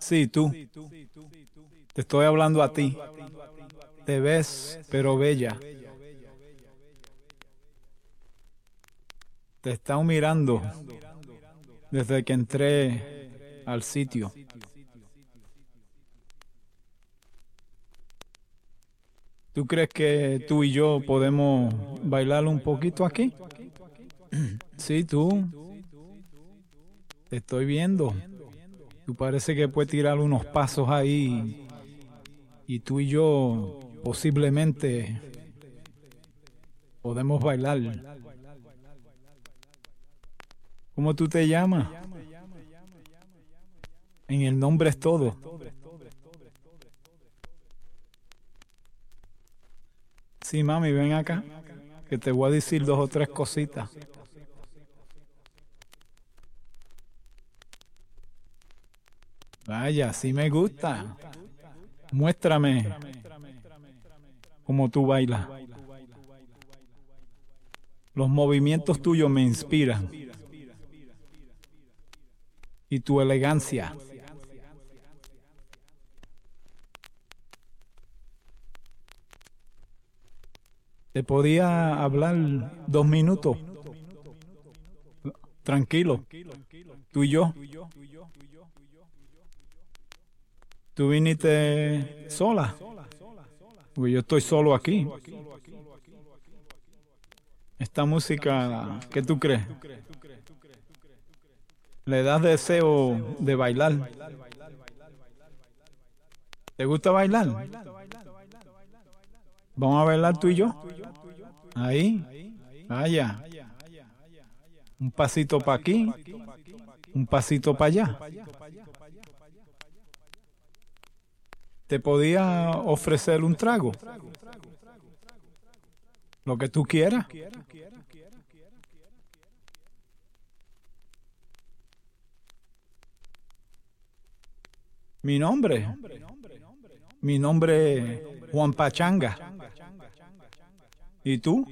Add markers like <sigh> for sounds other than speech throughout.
Sí, tú. Te estoy hablando a ti. Te ves, pero bella. Te estado mirando desde que entré al sitio. ¿Tú crees que tú y yo podemos bailar un poquito aquí? <clears throat> Sí, tú. Te estoy viendo. Tú parece que puedes tirar unos pasos ahí. Y tú y yo posiblemente podemos bailar. ¿Cómo tú te llamas? En el nombre es todo. Sí, mami, ven acá, que te voy a decir dos o tres cositas. Vaya, sí me gusta. Muéstrame cómo tú bailas. Los movimientos tuyos me inspiran. Y tu elegancia. ¿Te podía hablar dos minutos? Tranquilo. Tú y yo. ¿Tú viniste sola? Pues yo estoy solo aquí. Esta música, ¿qué tú crees? Le das deseo de bailar. ¿Te gusta bailar? Vamos a bailar tú y yo. Ahí. Vaya. Un pasito para aquí. Un pasito para allá. Te podía ofrecer un trago. Lo que tú quieras. Mi nombre. Mi nombre Juan Pachanga. ¿Y tú?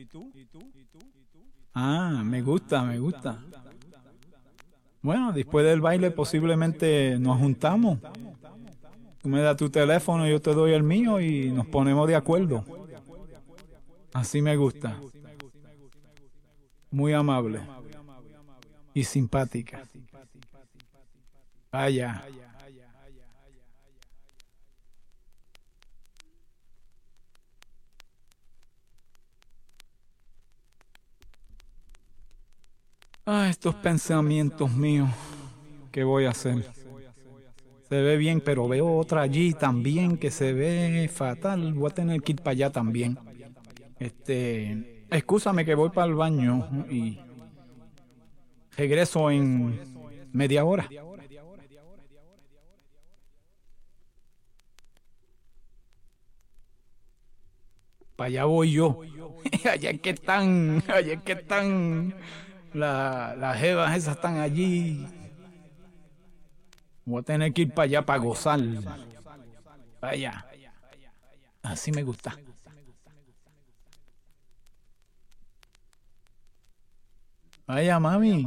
Ah, me gusta, me gusta. Bueno, después del baile posiblemente nos juntamos. Tú me das tu teléfono, yo te doy el mío y nos ponemos de acuerdo. Así me gusta. Muy amable y simpática. Vaya. Ah, estos pensamientos míos. ¿Qué voy a hacer? Se ve bien, pero veo otra allí también que se ve fatal. Voy a tener que ir para allá también. Este, excúsame que voy para el baño y regreso en media hora. Para allá voy yo. <laughs> allá es que están, allá es que están la, las jevas esas están allí. Voy a tener que ir para allá para gozar. Vaya. Así me gusta. Vaya, mami.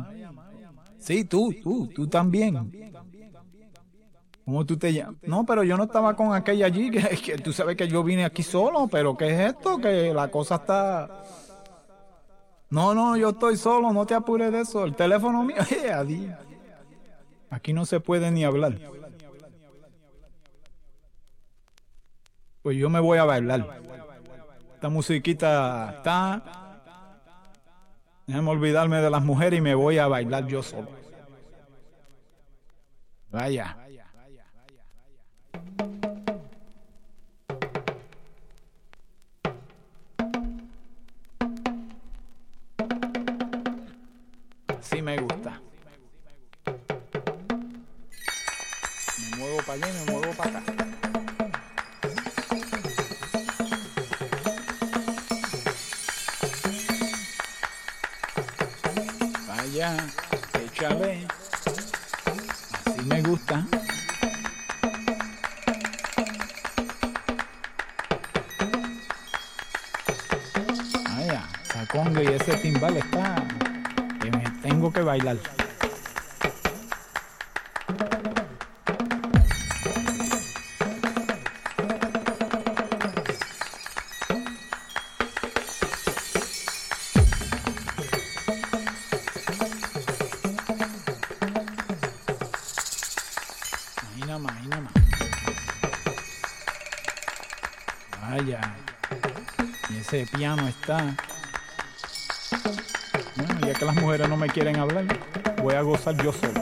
Sí, tú, tú, tú también. ¿Cómo tú te llamas? No, pero yo no estaba con aquella allí, que, que, tú sabes que yo vine aquí solo, pero ¿qué es esto? Que la cosa está... No, no, yo estoy solo, no te apures de eso. El teléfono mío, <laughs> adiós. Aquí no se puede ni hablar. Pues yo me voy a bailar. Esta musiquita está... Déjame olvidarme de las mujeres y me voy a bailar yo solo. Vaya. Ese piano está. Ya que las mujeres no me quieren hablar, voy a gozar yo solo.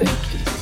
Thank you.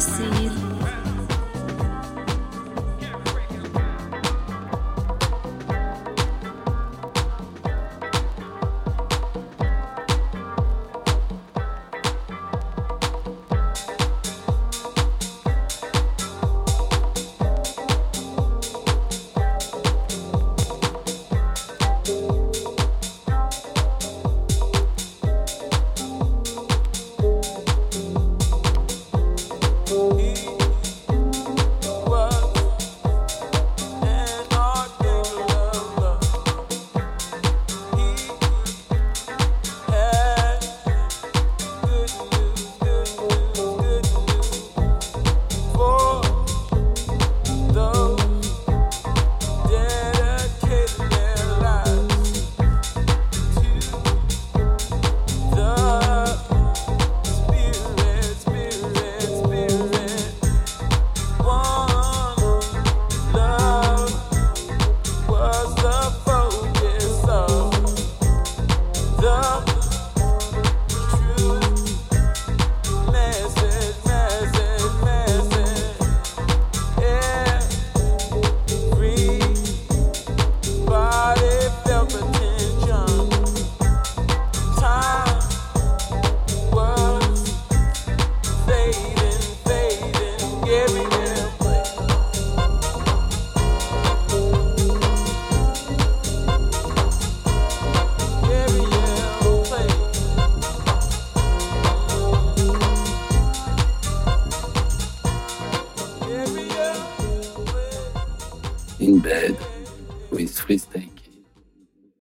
see you.